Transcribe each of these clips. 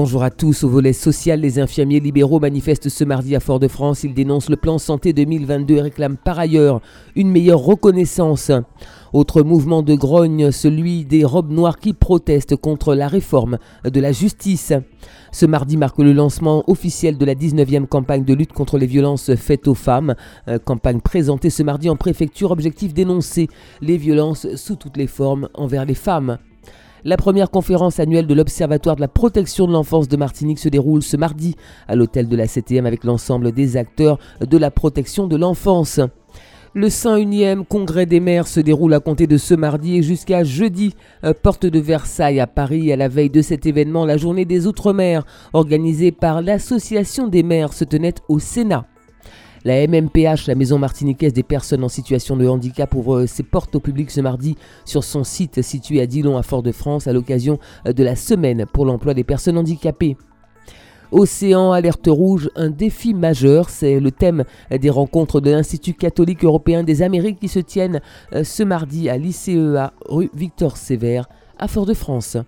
Bonjour à tous. Au volet social, les infirmiers libéraux manifestent ce mardi à Fort-de-France. Ils dénoncent le plan santé 2022 et réclament par ailleurs une meilleure reconnaissance. Autre mouvement de grogne, celui des robes noires qui protestent contre la réforme de la justice. Ce mardi marque le lancement officiel de la 19e campagne de lutte contre les violences faites aux femmes. Euh, campagne présentée ce mardi en préfecture, objectif dénoncer les violences sous toutes les formes envers les femmes. La première conférence annuelle de l'Observatoire de la protection de l'enfance de Martinique se déroule ce mardi à l'hôtel de la CTM avec l'ensemble des acteurs de la protection de l'enfance. Le 101e congrès des maires se déroule à compter de ce mardi jusqu'à jeudi, euh, porte de Versailles à Paris. À la veille de cet événement, la journée des Outre-mer, organisée par l'Association des maires, se tenait au Sénat. La MMPH, la Maison martiniquaise des personnes en situation de handicap, ouvre ses portes au public ce mardi sur son site situé à Dillon à Fort-de-France à l'occasion de la semaine pour l'emploi des personnes handicapées. Océan Alerte Rouge, un défi majeur, c'est le thème des rencontres de l'Institut catholique européen des Amériques qui se tiennent euh, ce mardi à l'ICEA rue Victor Sévère à Fort-de-France.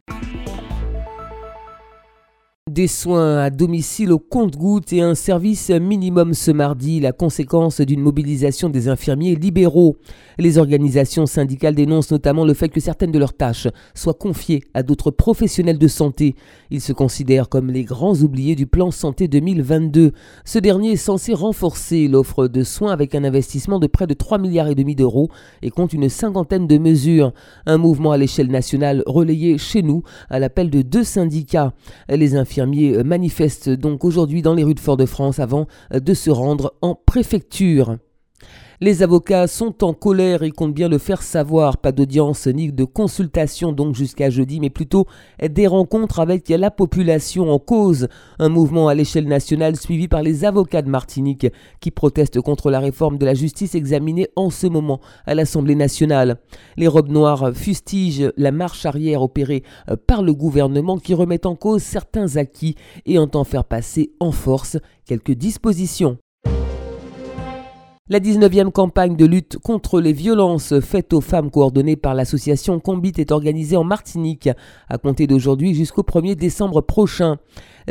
Des soins à domicile au compte-gouttes et un service minimum ce mardi, la conséquence d'une mobilisation des infirmiers libéraux. Les organisations syndicales dénoncent notamment le fait que certaines de leurs tâches soient confiées à d'autres professionnels de santé. Ils se considèrent comme les grands oubliés du plan santé 2022. Ce dernier est censé renforcer l'offre de soins avec un investissement de près de 3 milliards et demi d'euros et compte une cinquantaine de mesures. Un mouvement à l'échelle nationale relayé chez nous à l'appel de deux syndicats. Les infirmiers infirmiers manifestent donc aujourd'hui dans les rues de Fort-de-France avant de se rendre en préfecture. Les avocats sont en colère et comptent bien le faire savoir. Pas d'audience ni de consultation donc jusqu'à jeudi, mais plutôt des rencontres avec la population en cause. Un mouvement à l'échelle nationale suivi par les avocats de Martinique qui protestent contre la réforme de la justice examinée en ce moment à l'Assemblée nationale. Les robes noires fustigent la marche arrière opérée par le gouvernement qui remet en cause certains acquis et entend faire passer en force quelques dispositions. La 19e campagne de lutte contre les violences faites aux femmes coordonnée par l'association Combit est organisée en Martinique à compter d'aujourd'hui jusqu'au 1er décembre prochain.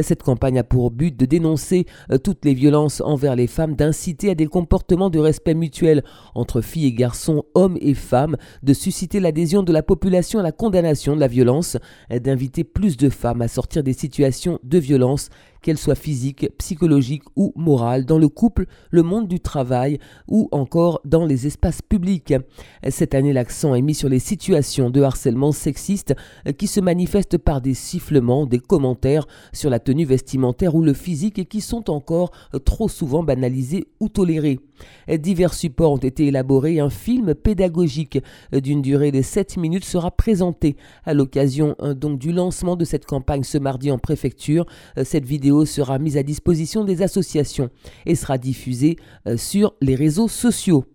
Cette campagne a pour but de dénoncer euh, toutes les violences envers les femmes, d'inciter à des comportements de respect mutuel entre filles et garçons, hommes et femmes, de susciter l'adhésion de la population à la condamnation de la violence, d'inviter plus de femmes à sortir des situations de violence qu'elles soient physiques, psychologiques ou morales, dans le couple, le monde du travail ou encore dans les espaces publics. Cette année, l'accent est mis sur les situations de harcèlement sexiste qui se manifestent par des sifflements, des commentaires sur la tenue vestimentaire ou le physique et qui sont encore trop souvent banalisés ou tolérés. Divers supports ont été élaborés. Un film pédagogique d'une durée de 7 minutes sera présenté à l'occasion euh, donc du lancement de cette campagne ce mardi en préfecture. Euh, cette vidéo sera mise à disposition des associations et sera diffusée euh, sur les réseaux sociaux.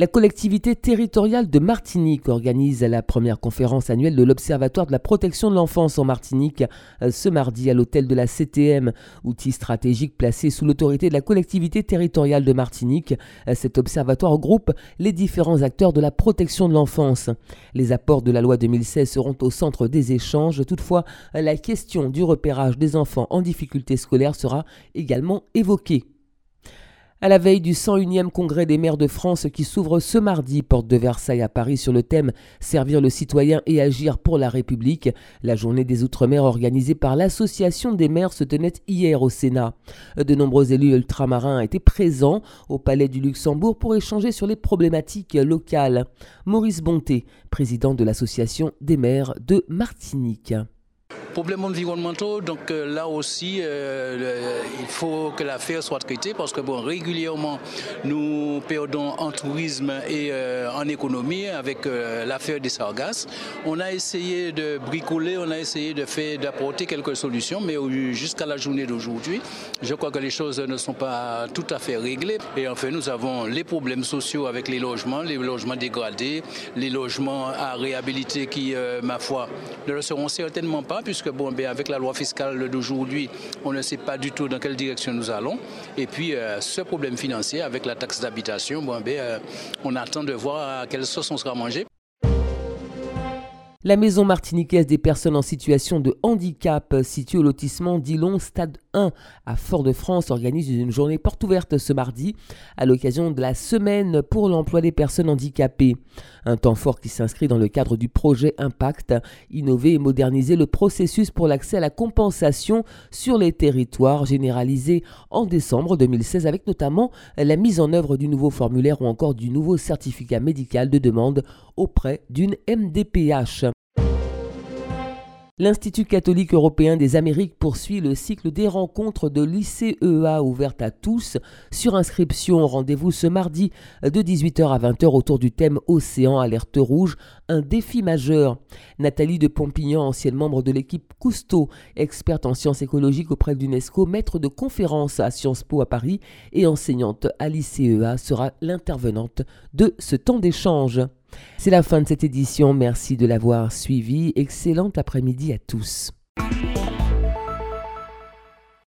La collectivité territoriale de Martinique organise la première conférence annuelle de l'Observatoire de la protection de l'enfance en Martinique euh, ce mardi à l'hôtel de la CTM, outil stratégique placé sous l'autorité de la collectivité territoriale de Martinique. Euh, cet observatoire regroupe les différents acteurs de la protection de l'enfance. Les apports de la loi 2016 seront au centre des échanges. Toutefois, la question du repérage des enfants en difficulté scolaire sera également évoquée. À la veille du 101e congrès des maires de France qui s'ouvre ce mardi, porte de Versailles à Paris, sur le thème Servir le citoyen et agir pour la République, la journée des Outre-mer organisée par l'Association des maires se tenait hier au Sénat. De nombreux élus ultramarins étaient présents au Palais du Luxembourg pour échanger sur les problématiques locales. Maurice Bonté, président de l'Association des maires de Martinique. Problèmes environnementaux, donc euh, là aussi, euh, il faut que l'affaire soit traitée parce que bon, régulièrement, nous perdons en tourisme et euh, en économie avec l'affaire des sargasses. On a essayé de bricoler, on a essayé de faire, d'apporter quelques solutions, mais jusqu'à la journée d'aujourd'hui, je crois que les choses ne sont pas tout à fait réglées. Et enfin, nous avons les problèmes sociaux avec les logements, les logements dégradés, les logements à réhabiliter qui, ma foi, ne le seront certainement pas puisque bon, ben, avec la loi fiscale d'aujourd'hui, on ne sait pas du tout dans quelle direction nous allons. Et puis, euh, ce problème financier avec la taxe d'habitation, bon, ben, euh, on attend de voir à quelle sauce on sera mangé. La maison martiniquaise des personnes en situation de handicap, située au lotissement Dillon, stade 1 à Fort-de-France, organise une journée porte ouverte ce mardi à l'occasion de la semaine pour l'emploi des personnes handicapées. Un temps fort qui s'inscrit dans le cadre du projet Impact, innover et moderniser le processus pour l'accès à la compensation sur les territoires généralisé en décembre 2016 avec notamment la mise en œuvre du nouveau formulaire ou encore du nouveau certificat médical de demande auprès d'une MDPH. L'Institut catholique européen des Amériques poursuit le cycle des rencontres de l'ICEA ouvertes à tous. Sur inscription, rendez-vous ce mardi de 18h à 20h autour du thème Océan, alerte rouge, un défi majeur. Nathalie de Pompignan, ancienne membre de l'équipe Cousteau, experte en sciences écologiques auprès de l'UNESCO, maître de conférences à Sciences Po à Paris et enseignante à l'ICEA, sera l'intervenante de ce temps d'échange. C'est la fin de cette édition. Merci de l'avoir suivi. Excellent après-midi à tous.